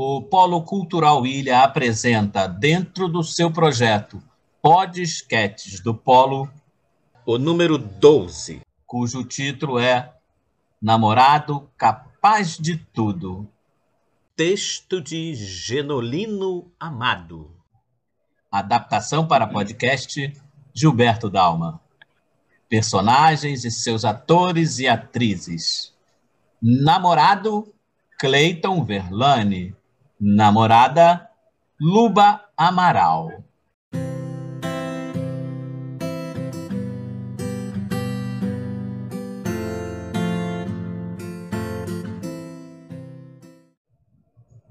o Polo Cultural Ilha apresenta, dentro do seu projeto Podesquetes do Polo, o número 12, cujo título é Namorado Capaz de Tudo. Texto de Genolino Amado. Adaptação para podcast Gilberto Dalma. Personagens e seus atores e atrizes. Namorado Cleiton Verlane. Namorada Luba Amaral.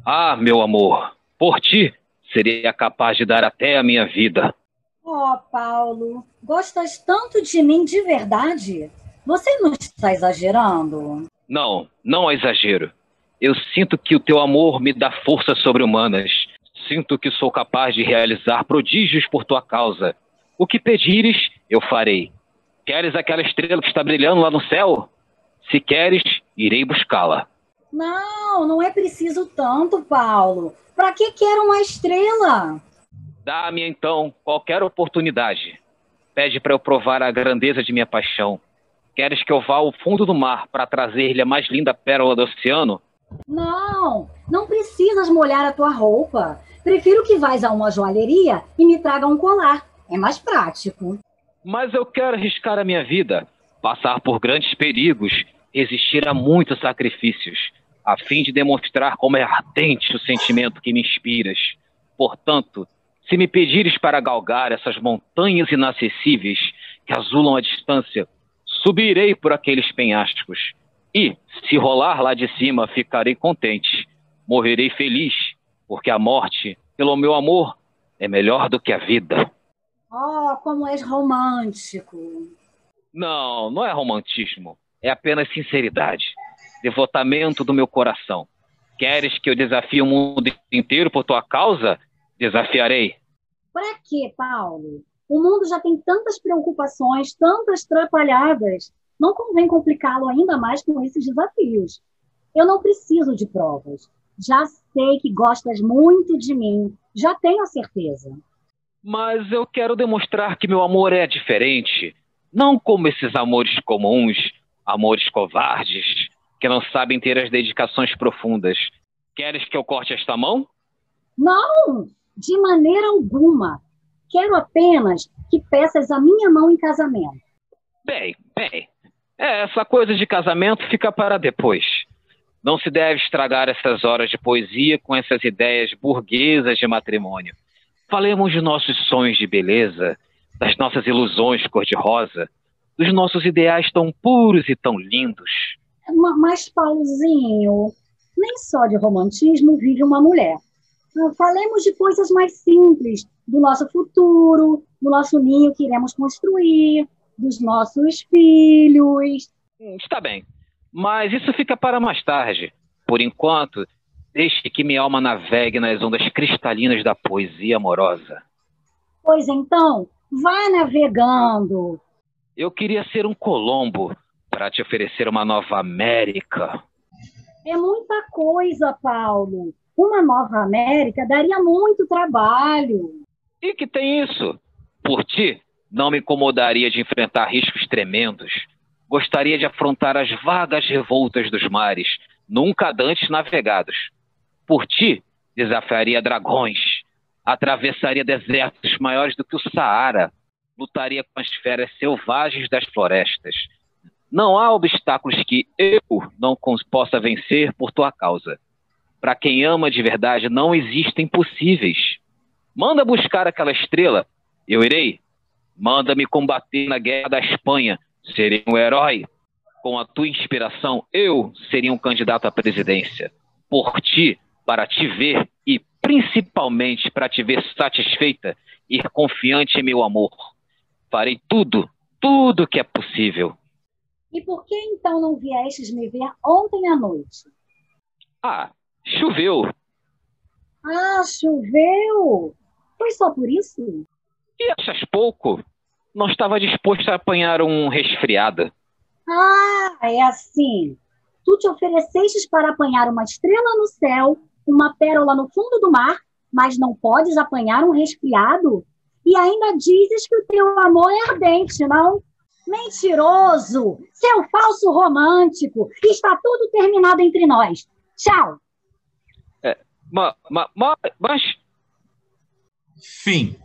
Ah, meu amor, por ti seria capaz de dar até a minha vida. Oh, Paulo, gostas tanto de mim de verdade? Você não está exagerando? Não, não é exagero. Eu sinto que o teu amor me dá forças sobre-humanas. Sinto que sou capaz de realizar prodígios por tua causa. O que pedires, eu farei. Queres aquela estrela que está brilhando lá no céu? Se queres, irei buscá-la. Não, não é preciso tanto, Paulo. Para que quero uma estrela? Dá-me então qualquer oportunidade. Pede para eu provar a grandeza de minha paixão. Queres que eu vá ao fundo do mar para trazer-lhe a mais linda pérola do oceano? Não, não precisas molhar a tua roupa. Prefiro que vás a uma joalheria e me traga um colar. É mais prático. Mas eu quero arriscar a minha vida, passar por grandes perigos, resistir a muitos sacrifícios, a fim de demonstrar como é ardente o sentimento que me inspiras. Portanto, se me pedires para galgar essas montanhas inacessíveis que azulam a distância, subirei por aqueles penhascos e, se rolar lá de cima, ficarei contente. Morrerei feliz, porque a morte, pelo meu amor, é melhor do que a vida. Oh, como és romântico. Não, não é romantismo. É apenas sinceridade. Devotamento do meu coração. Queres que eu desafie o mundo inteiro por tua causa? Desafiarei. Para quê, Paulo? O mundo já tem tantas preocupações, tantas atrapalhadas não convém complicá-lo ainda mais com esses desafios. Eu não preciso de provas. Já sei que gostas muito de mim. Já tenho a certeza. Mas eu quero demonstrar que meu amor é diferente. Não como esses amores comuns, amores covardes, que não sabem ter as dedicações profundas. Queres que eu corte esta mão? Não, de maneira alguma. Quero apenas que peças a minha mão em casamento. Bem, bem, é, essa coisa de casamento fica para depois. Não se deve estragar essas horas de poesia com essas ideias burguesas de matrimônio. Falemos de nossos sonhos de beleza, das nossas ilusões cor-de-rosa, dos nossos ideais tão puros e tão lindos. Mas, Paulozinho, nem só de romantismo vive uma mulher. Falemos de coisas mais simples, do nosso futuro, do nosso ninho que iremos construir, dos nossos filhos. Está bem, mas isso fica para mais tarde. Por enquanto, deixe que minha alma navegue nas ondas cristalinas da poesia amorosa. Pois então, vá navegando. Eu queria ser um Colombo para te oferecer uma nova América. É muita coisa, Paulo. Uma nova América daria muito trabalho. E que tem isso? Por ti, não me incomodaria de enfrentar riscos tremendos. Gostaria de afrontar as vagas revoltas dos mares, nunca antes navegados. Por ti, desafiaria dragões, atravessaria desertos maiores do que o Saara, lutaria com as feras selvagens das florestas. Não há obstáculos que eu não possa vencer por tua causa. Para quem ama de verdade, não existem impossíveis. Manda buscar aquela estrela, eu irei Manda-me combater na guerra da Espanha. Serei um herói. Com a tua inspiração, eu seria um candidato à presidência. Por ti, para te ver e principalmente para te ver satisfeita e confiante em meu amor. Farei tudo, tudo que é possível. E por que então não viestes me ver ontem à noite? Ah, choveu. Ah, choveu? Foi só por isso? E achas pouco? Não estava disposto a apanhar um resfriado. Ah, é assim. Tu te oferecestes para apanhar uma estrela no céu uma pérola no fundo do mar, mas não podes apanhar um resfriado? E ainda dizes que o teu amor é ardente, não? Mentiroso! Seu falso romântico! Está tudo terminado entre nós. Tchau! É, ma, ma, ma, mas. Fim.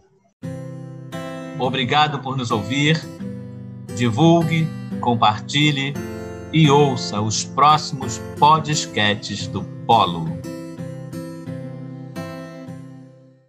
Obrigado por nos ouvir. Divulgue, compartilhe e ouça os próximos podcasts do Polo.